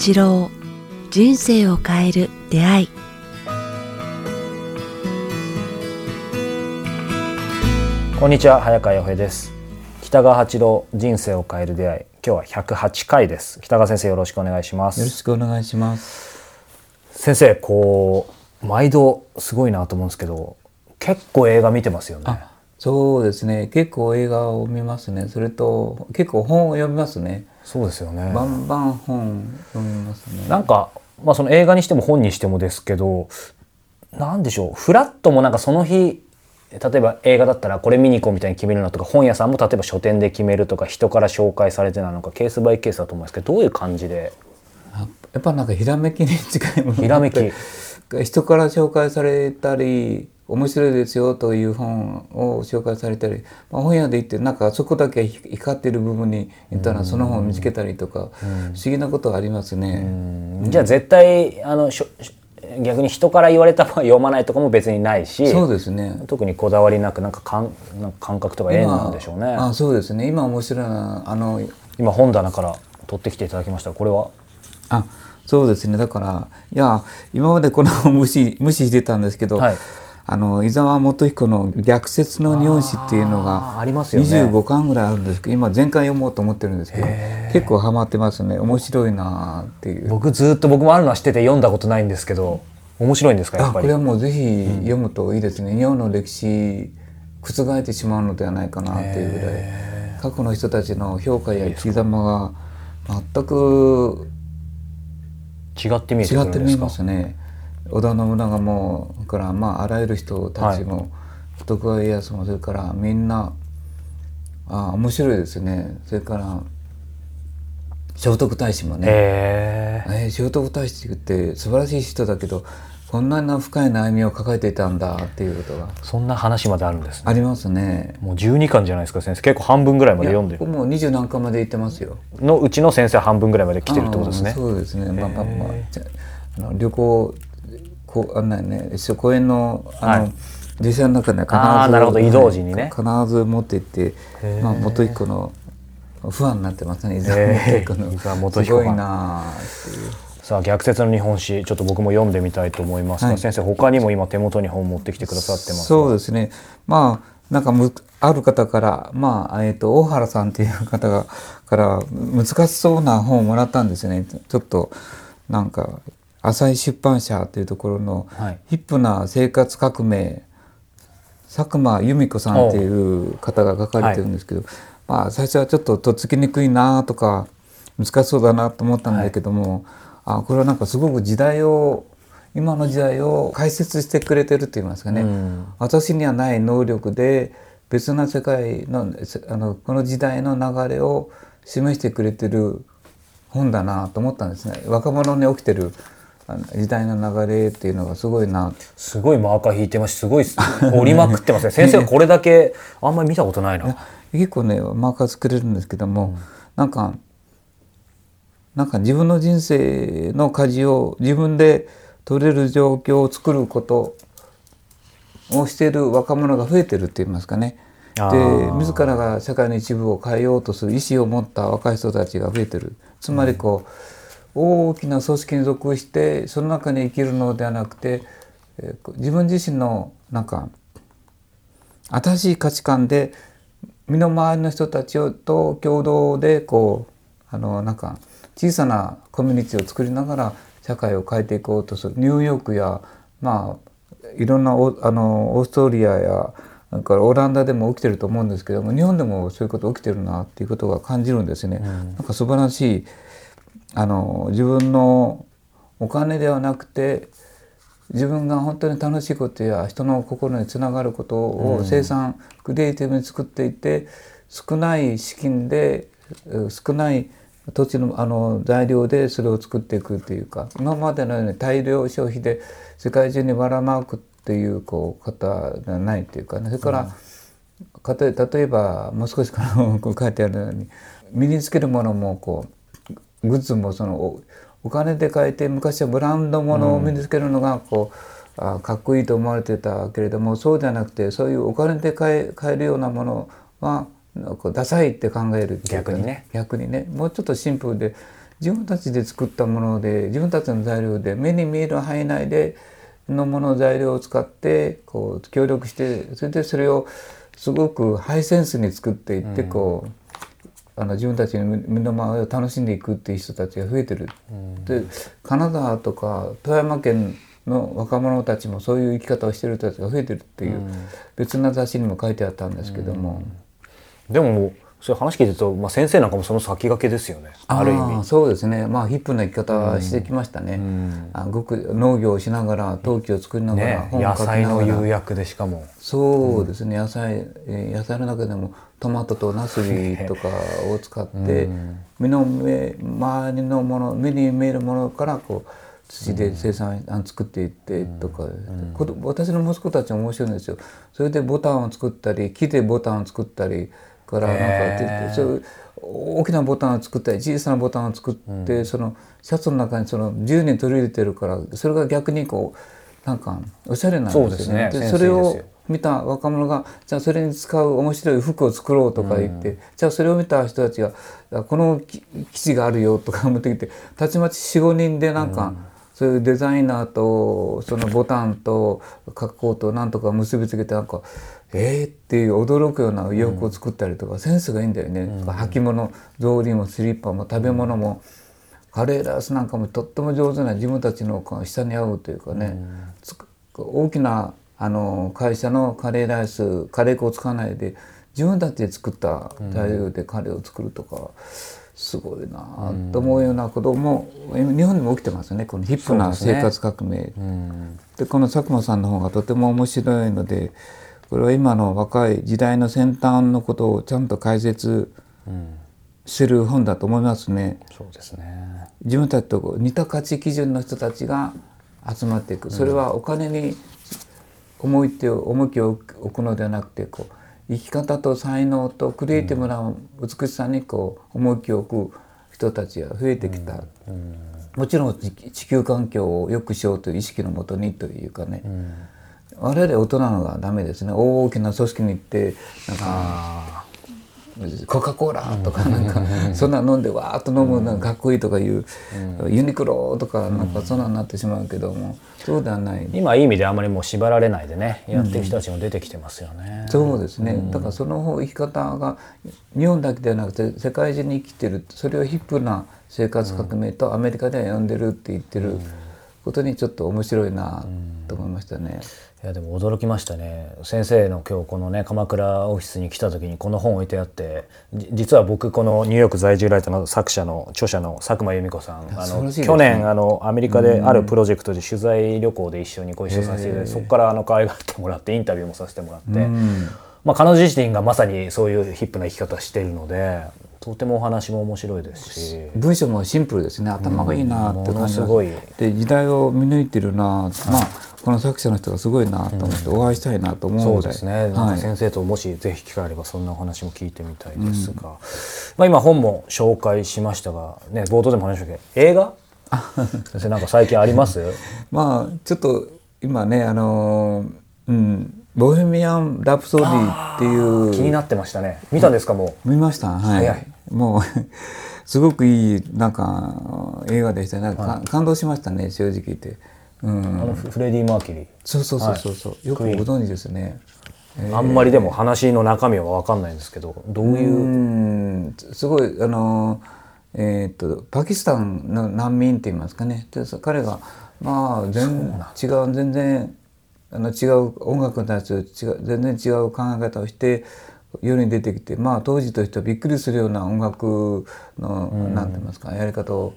八郎人生を変える出会い。こんにちは早川洋平です。北川八郎人生を変える出会い。今日は108回です。北川先生よろしくお願いします。よろしくお願いします。先生こう毎度すごいなと思うんですけど結構映画見てますよね。あそうですね。結構映画を見ますね。それと結構本を読みますねそうですよね。バンバン本読みますね。なんかまあその映画にしても本にしてもですけどなんでしょうフラットもなんかその日例えば映画だったらこれ見に行こうみたいに決めるのとか本屋さんも例えば書店で決めるとか人から紹介されてなのかケースバイケースだと思うんですけどどういう感じで？あやっぱなんかひらめきに近いものひらめき。人から紹介されたり面白いですよという本を紹介されたり、まあ、本屋で行ってなんかそこだけ光ってる部分に行ったらその本を見つけたりとか不思議なことはありますね。じゃあ絶対あのしょ逆に人から言われた本は読まないとかも別にないしそうですね。特にこだわりなくなんか感なんか感覚とか縁なんでしょうね。あそうですね。今面白いなあの今本棚から取ってきていただきました。これは？あそうですね。だからいや今までこの無視無視してたんですけど、はいあの伊沢元彦の「逆説の日本史」っていうのがありますよね。25巻ぐらいあるんですけど今全巻読もうと思ってるんですけど結構ハマってますね。面白いなっていう。僕ずっと僕もあるのは知ってて読んだことないんですけど面白いんですかやっぱり？あこれはもうぜひ読むといいですね、日本の歴史覆ってしまうのではないかなっていうぐらい。過去の人たちの評価や生き様が全く違って見えてく違って見えるんですかますね織田信長もからまああらゆる人たちも、徳川家康もそれからみんなあ面白いですね。それから聖徳太子もね、へええー、聖徳太子って素晴らしい人だけどこんなに深い悩みを抱えていたんだっていうことが。そんな話まであるんですね。ありますね。もう12巻じゃないですか先生。結構半分ぐらいまで読んでる。もう二十何巻まで行ってますよ。のうちの先生半分ぐらいまで来てるってことですね。そうですね。まあまあまあじゃあの旅行こうあんなね。一緒公園のあの、はい。電車の中で必ずなるほど。移動時にね。必ず持って行ってまあ元彦のファンになってますね。伊沢元彦の。伊沢元彦すごいなあっていう。さあ逆説の日本史ちょっと僕も読んでみたいと思いますが、はい。先生他にも今手元に本持ってきてくださってますそうですね。まあなんかむある方からまあえっ、と大原さんっていう方がから難しそうな本をもらったんですよね。ちょっとなんか浅井出版社というところのはい。ヒップな生活革命佐久間由美子さんっていう方が書かれてるんですけど、まあ最初はちょっととっつきにくいなとか難しそうだなと思ったんだけども、あこれはなんかすごく時代を今の時代を解説してくれてると言いますかね、うん。私にはない能力で別な世界のせあのこの時代の流れを示してくれてる本だなと思ったんですね。若者に起きてる時代の流れっていうのがすごいなすごいマーカー引いてます。しすごい折 りまくってますね。先生 これだけあんまり見たことないな。結構ねマーカー作れるんですけども、なんかなんか自分の人生の舵を自分で取れる状況を作ることをしている若者が増えてるって言いますかね。で自らが社会の一部を変えようとする意思を持った若い人たちが増えてる。つまりこう、大きな組織に属してその中に生きるのではなくて、えー自分自身のなんか新しい価値観で身の回りの人たちをと共同でこうあのなんか小さなコミュニティを作りながら社会を変えていこうとするニューヨークやまあいろんなオあのオーストリアやなんかオランダでも起きてると思うんですけども日本でもそういうこと起きてるなっていうことが感じるんですね。なんか素晴らしいあの自分のお金ではなくて自分が本当に楽しいことや人の心につながることを生産、クリエイティブに作っていて少ない資金でえー少ない土地のあの材料でそれを作っていくっていうか今までのように大量消費で世界中にばらまくっていうこう方ではないっていうかね。それから、かと例えばもう少しこう書いてあるように身につけるものもこうグッズもそのおお金で買えて昔はブランドものを身につけるのがこう、あかっこいいと思われてたけれどもそうじゃなくてそういうお金で買え買えるようなものはこうダサいって考える逆にね。逆にね。もうちょっとシンプルで自分たちで作ったもので自分たちの材料で目に見える範囲内でのもの材料を使ってこう協力してそれでそれをすごくハイセンスに作っていってこう、あの自分たちの身の回りを楽しんでいくっていう人たちが増えてる。で金沢とか富山県の若者たちもそういう生き方をしてる人たちが増えてるっていう、別な雑誌にも書いてあったんですけども。でももうそういう話聞いてると、まあ、先生なんかもその先駆けですよね。ある意味。そうですね。まあヒップな生き方してきましたね、あごく農業をしながら陶器を作りながら、ね、本を野書きながら。菜の釉薬でしかも。そうですね、野菜えー野菜の中でもトマトとナスビとかを使って、身の目周りのもの目に見えるものからこう土で生産、あの作っていってとか、私の息子たちも面白いんですよ。それでボタンを作ったり木でボタンを作ったりからなんかそう大きなボタンを作ったり小さなボタンを作って、そのシャツの中にその自由に取り入れてるからそれが逆にこうなんかおしゃれなんですよね。そうですね。でセンスそれを見た若者がじゃあそれに使う面白い服を作ろうとか言って、じゃあそれを見た人たちがあこのき生地があるよとか思ってきてたちまち45人でなんか、そういうデザイナーとそのボタンと格好となんとか結びつけてなんかえーっていう驚くような洋服を作ったりとか、センスがいいんだよね。履物草履もスリッパも食べ物も、カレーライスなんかもとっても上手な自分たちのこう下に合うというかね、つく大きなあの会社のカレーライスカレー粉を使わないで自分たちで作った材料でカレーを作るとか、すごいなと思うようなことも今日本でも起きてますねこのヒップな生活革命。うん。でこの佐久間さんの方がとても面白いのでこれは今の若い時代の先端のことをちゃんと解説うんする本だと思いますね。そうですね。自分たちと似た価値基準の人たちが集まっていく。それはお金に重い手を重きを置くのではなくてこう生き方と才能とクリエイティブな美しさにこう重きを置く人たちが増えてきた、もちろん地地球環境を良くしようという意識のもとにというかね、我々大人のがダメですね。大きな組織に行ってなんかあコカ・コーラとかなんかそんな飲んでわーっと飲むのがかっこいいとかいう、ユニクロとかなんかそんなになってしまうけどもそうではない。ー今いい意味であまりもう縛られないでねやってる人たちも出てきてますよね、そうですね、だからその方生き方が日本だけではなくて世界中に生きてるそれをヒップな生活革命とアメリカでは呼んでるって言ってることにちょっと面白いなと思いましたね。いやでも驚きましたね。先生の今日このね鎌倉オフィスに来た時にこの本置いてあってじ実は僕このニューヨーク在住ライターの作者の著者の佐久間由美子さんあのね。去年あのアメリカであるプロジェクトで取材旅行で一緒にご一緒させていただいてそこからあの可愛がってもらってインタビューもさせてもらって、まあ、彼女自身がまさにそういうヒップな生き方しているのでとてもお話も面白いですし。文章もシンプルですね。頭がいいなって感じすごい。で時代を見抜いてるなまあこの作者の人がすごいなと思ってお会いしたいなと思うそうぐらいですね、はい、先生ともしぜひ機会あればそんなお話も聞いてみたいですが、まあ、今本も紹介しましたが、ね、冒頭でも話しましたけ？ど映画？先生なんか最近あります？まあちょっと今ねあのーうん「ボヘミアン・ラプソディ」っていう。気になってましたね。見たんですかも見ました。はい。早い。もう すごくいいなんか映画でしたね。なんか、か感動しましたね正直言って、うん。う、あのフフレディ・マーキュリー。そうそうそうそう。そう、よくご存知ですね。あんまりでも話の中身は分かんないんですけどどういう、うん。すごいあのえー、とパキスタンの難民って言いますかね。でそ彼がまあ全違う全然あの違う音楽に対する違う全然違う考え方をして世に出てきてまあ当時としてはびっくりするような音楽の、なんて言いますかやり方を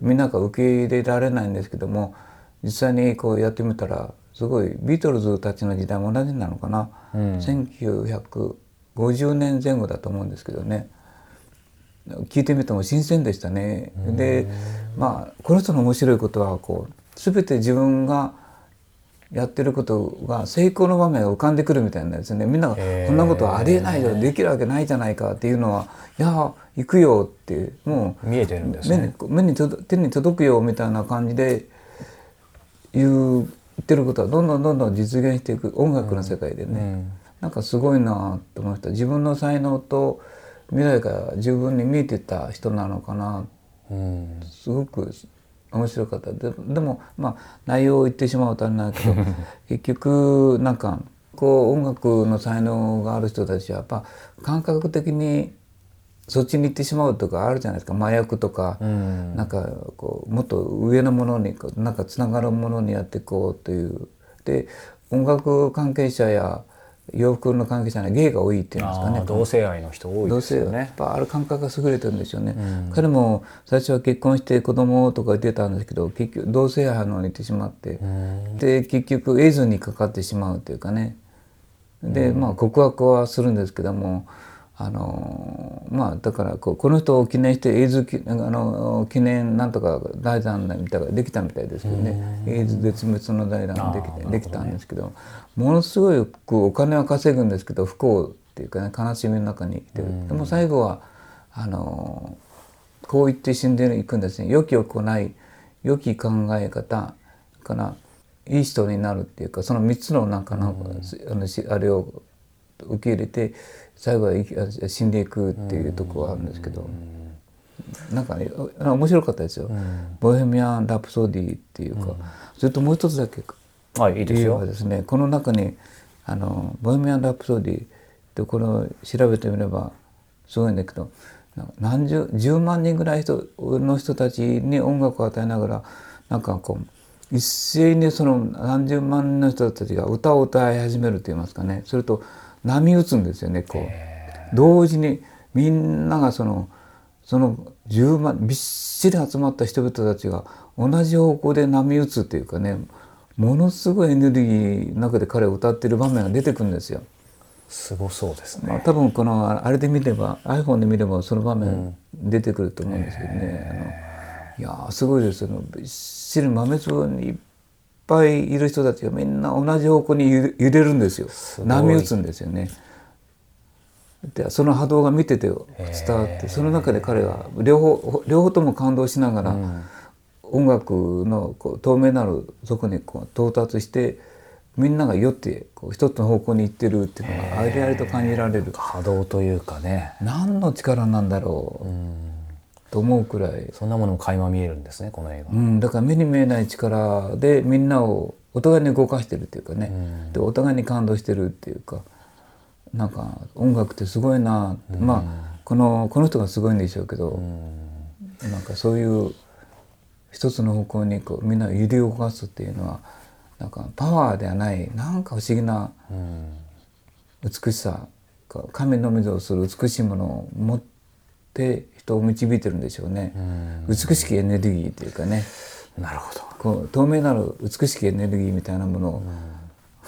みんなが受け入れられないんですけども実際にこうやってみたらすごいビートルズたちの時代も同じなのかな、1950年前後だと思うんですけどね。聞いてみても新鮮でしたね。でまあこの人の面白いことはこう全て自分がやってることが成功の場面が浮かんでくるみたいなんですね。みんながこんなことはありえないよできるわけないじゃないかっていうのはいや行くよってもう見えてるんです目にね目に届手に届くよみたいな感じで言ってることはどんどんどんどん実現していく音楽の世界でね、うん。なんかすごいなと思いました。自分の才能と未来が十分に見えてた人なのかな。うん。すごく面白かった。ででもまあ内容を言ってしまうとあれなんだけど 結局なんかこう音楽の才能がある人たちはやっぱ感覚的にそっちに行ってしまうとかあるじゃないですか。麻薬とか、ん。なんかこうもっと上のものにこうなんかつながるものにやっていこうという。で音楽関係者や洋服の関係者には芸が多いっていうんですかね同性愛の人多いですよね。ぱある感覚が優れてるんですよね、彼も最初は結婚して子供とか言ってたんですけど結局同性愛のに行ってしまってで結局エイズにかかってしまうというかね。でまあ告白はするんですけどもあのまあだからこうこの人を記念してエイズきあの記念なんとか財団みたいなできたみたいですけどねエイズ絶滅の財団ができてできたんですけどものすごいこうお金は稼ぐんですけど不幸っていうかね悲しみの中に生きてる。でも最後はあのこう言って死んでいくんですね。良き行い良き考え方からいい人になるっていうかその3つのなんかの,、あのしあれを受け入れて最後は死んでいくっていうところがあるんですけど、なんかねあ面白かったですよ「ボヘミアン・ラプソディ」っていうか、それともう一つだけはいいいですよ。理由は。ですねこの中にあの「ボヘミアン・ラプソディ」ってこれを調べてみればすごいんだけど何十10万人ぐらい人の人たちに音楽を与えながらなんかこう一斉にその何十万人の人たちが歌を歌い始めると言いますかね。それと波打つんですよねこう。同時にみんながそのその10万びっしり集まった人々たちが同じ方向で波打つっていうかねものすごいエネルギーの中で彼を歌ってる場面が出てくるんですよ。すごそうですね。まあ、多分このあれで見れば iPhone で見ればその場面出てくると思うんですけどね、あのいやーすごいですよ。びっしり豆粒にいっぱいいる人たちがみんな同じ方向に揺れるんですよ。波打つんですよね。でその波動が見てて伝わってその中で彼が両方両方とも感動しながら、音楽のこう透明なる底にこう到達してみんなが酔ってこう一つの方向に行ってるっていうのがありありと感じられる。波動というかね。何の力なんだろうと思うくらい、そんなものも垣間見えるんですねこの映画。うん、だから目に見えない力でみんなをお互いに動かしてるっていうかね、でお互いに感動してるっていうか。なんか音楽ってすごいな、まあこのこの人がすごいんでしょうけど、なんかそういう一つの方向にこうみんなを揺り動かすっていうのはなんかパワーではないなんか不思議なうん。美しさ。か神の水をする美しいものを持って人を導いてるんでしょうね、美しきエネルギーというかね。なるほど。こう透明なる美しきエネルギーみたいなものを、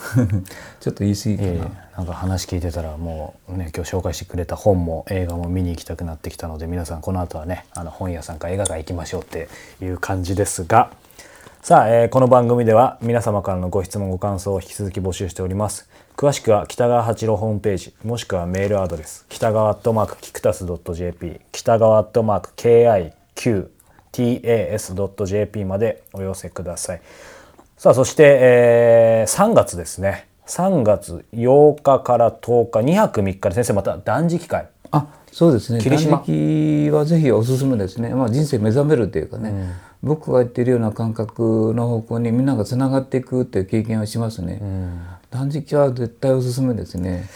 ちょっと言い過ぎかな、いえいえなんか話聞いてたらもうね今日紹介してくれた本も映画も見に行きたくなってきたので皆さんこの後はねあの本屋さんか映画館行きましょうっていう感じですが。さあ、えーこの番組では皆様からのご質問ご感想を引き続き募集しております詳しくは北川八郎ホームページもしくはメールアドレス北川アットマークキクタス .jp 北川アットマーク KIQTAS.jp までお寄せください。さあそして、えー3月ですね。3月8日から10日2泊3日で先生また断食会。あそうですね。断食はぜひおすすめですね、まあ、人生目覚めるというかね、僕が言ってるような感覚の方向にみんながつながっていくっていう経験をしますね、断食は絶対おすすめですね。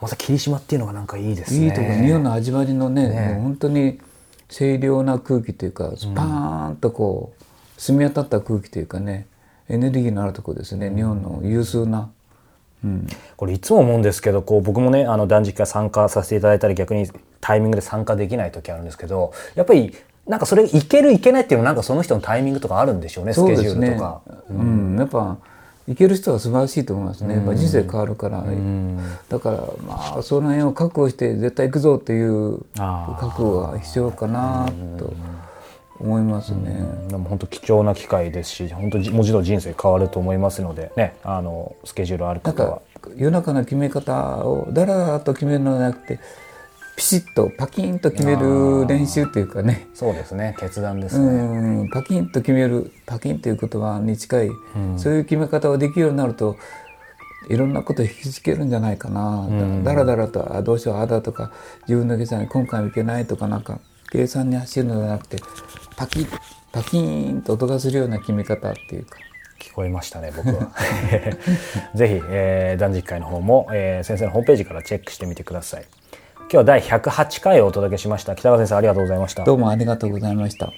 また霧島っていうのがなんかいいですね。いいとこ匂いの味わいのねもう本当に清涼な空気というかスパーンとこう澄み渡った空気というかねエネルギーのあるところですね日本の有数な、うん、これいつも思うんですけどこう僕もねあの断食会参加させていただいたり逆にタイミングで参加できない時あるんですけどやっぱりなんかそれいけるいけないっていうのはなんかその人のタイミングとかあるんでしょうねスケジュールとか。うん、やっぱいける人は素晴らしいと思いますね、やっぱ人生変わるから、だからまあその辺を覚悟して絶対行くぞっていう覚悟が必要かなと思いますね。でも本当貴重な機会ですし本当に文字通り人生変わると思いますのでね。あのスケジュールあるなん方はか世の中の決め方をだらだらと決めるのではなくてピシッとパキンと決める練習っていうかね。そうですね。決断ですうね。んパキンと決めるパキンという言葉に近い、そういう決め方をできるようになるといろんなことを引きつけるんじゃないかな、だだらだらとあどうしようああだとか自分の決断に今回もいけないとかなんか計算に走るのではなくてパキッパキーンと音がするような決め方っていうか。聞こえましたね僕は。ぜひ、えー、断食会の方も、えー、先生のホームページからチェックしてみてください今日は第108回をお届けしました。北川先生ありがとうございました。どうもありがとうございました。